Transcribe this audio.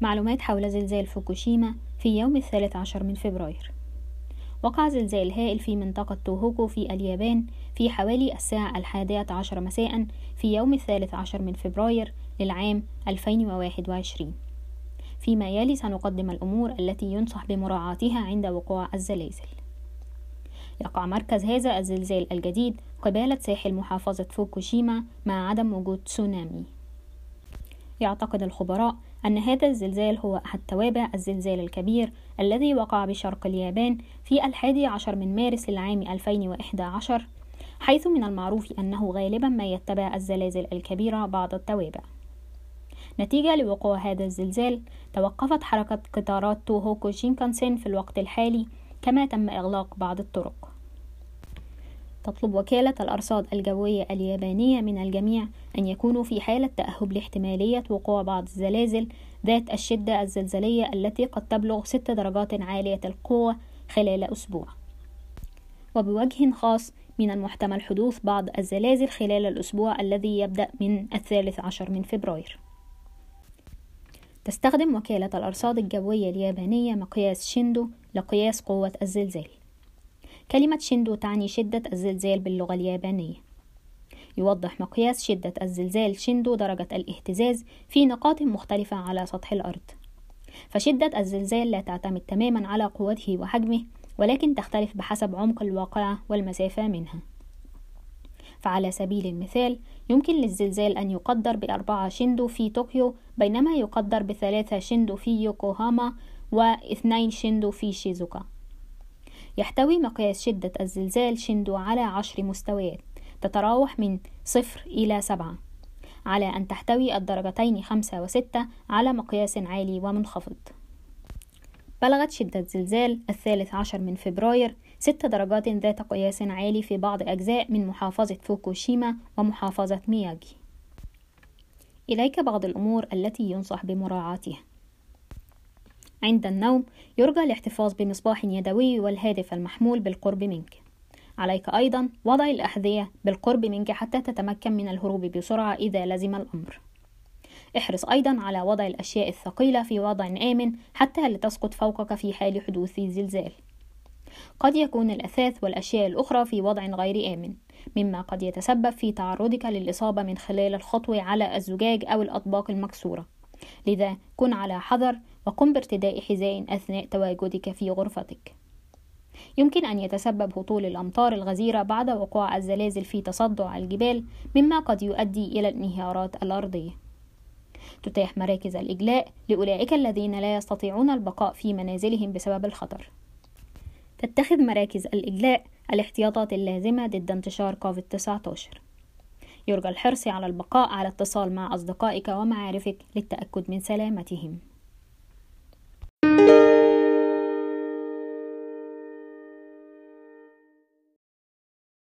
معلومات حول زلزال فوكوشيما في يوم الثالث عشر من فبراير. وقع زلزال هائل في منطقة توهوكو في اليابان في حوالي الساعة الحادية عشر مساء في يوم الثالث عشر من فبراير للعام 2021 فيما يلي سنقدم الأمور التي ينصح بمراعاتها عند وقوع الزلازل. يقع مركز هذا الزلزال الجديد قبالة ساحل محافظة فوكوشيما مع عدم وجود تسونامي. يعتقد الخبراء أن هذا الزلزال هو أحد توابع الزلزال الكبير الذي وقع بشرق اليابان في الحادي عشر من مارس للعام 2011 حيث من المعروف أنه غالبا ما يتبع الزلازل الكبيرة بعض التوابع. نتيجة لوقوع هذا الزلزال توقفت حركة قطارات توهوكو شينكانسين في الوقت الحالي كما تم إغلاق بعض الطرق. تطلب وكالة الأرصاد الجوية اليابانية من الجميع أن يكونوا في حالة تأهب لاحتمالية وقوع بعض الزلازل ذات الشدة الزلزلية التي قد تبلغ ست درجات عالية القوة خلال أسبوع. وبوجه خاص من المحتمل حدوث بعض الزلازل خلال الأسبوع الذي يبدأ من الثالث عشر من فبراير. تستخدم وكالة الأرصاد الجوية اليابانية مقياس شيندو لقياس قوة الزلزال. كلمة شيندو تعني شدة الزلزال باللغة اليابانية. يوضح مقياس شدة الزلزال شيندو درجة الاهتزاز في نقاط مختلفة على سطح الأرض. فشدة الزلزال لا تعتمد تماما على قوته وحجمه ولكن تختلف بحسب عمق الواقعة والمسافة منها. فعلى سبيل المثال يمكن للزلزال أن يقدر بأربعة شندو في طوكيو بينما يقدر بثلاثة شندو في يوكوهاما واثنين شندو في شيزوكا. يحتوي مقياس شدة الزلزال شندو على عشر مستويات تتراوح من صفر إلى سبعة على أن تحتوي الدرجتين خمسة وستة على مقياس عالي ومنخفض. بلغت شدة زلزال الثالث عشر من فبراير ست درجات ذات قياس عالي في بعض أجزاء من محافظة فوكوشيما ومحافظة مياجي إليك بعض الأمور التي ينصح بمراعاتها. عند النوم يرجى الاحتفاظ بمصباح يدوي والهاتف المحمول بالقرب منك. عليك أيضا وضع الأحذية بالقرب منك حتى تتمكن من الهروب بسرعة إذا لزم الأمر. احرص أيضا على وضع الأشياء الثقيلة في وضع آمن حتى لا تسقط فوقك في حال حدوث زلزال قد يكون الأثاث والأشياء الأخرى في وضع غير آمن مما قد يتسبب في تعرضك للإصابة من خلال الخطو على الزجاج أو الأطباق المكسورة. لذا كن على حذر وقم بارتداء حذاء أثناء تواجدك في غرفتك. يمكن أن يتسبب هطول الأمطار الغزيرة بعد وقوع الزلازل في تصدع الجبال مما قد يؤدي إلى الانهيارات الأرضية. تتاح مراكز الإجلاء لأولئك الذين لا يستطيعون البقاء في منازلهم بسبب الخطر. تتخذ مراكز الإجلاء الاحتياطات اللازمة ضد انتشار كوفيد 19 يرجى الحرص على البقاء على اتصال مع أصدقائك ومعارفك للتأكد من سلامتهم.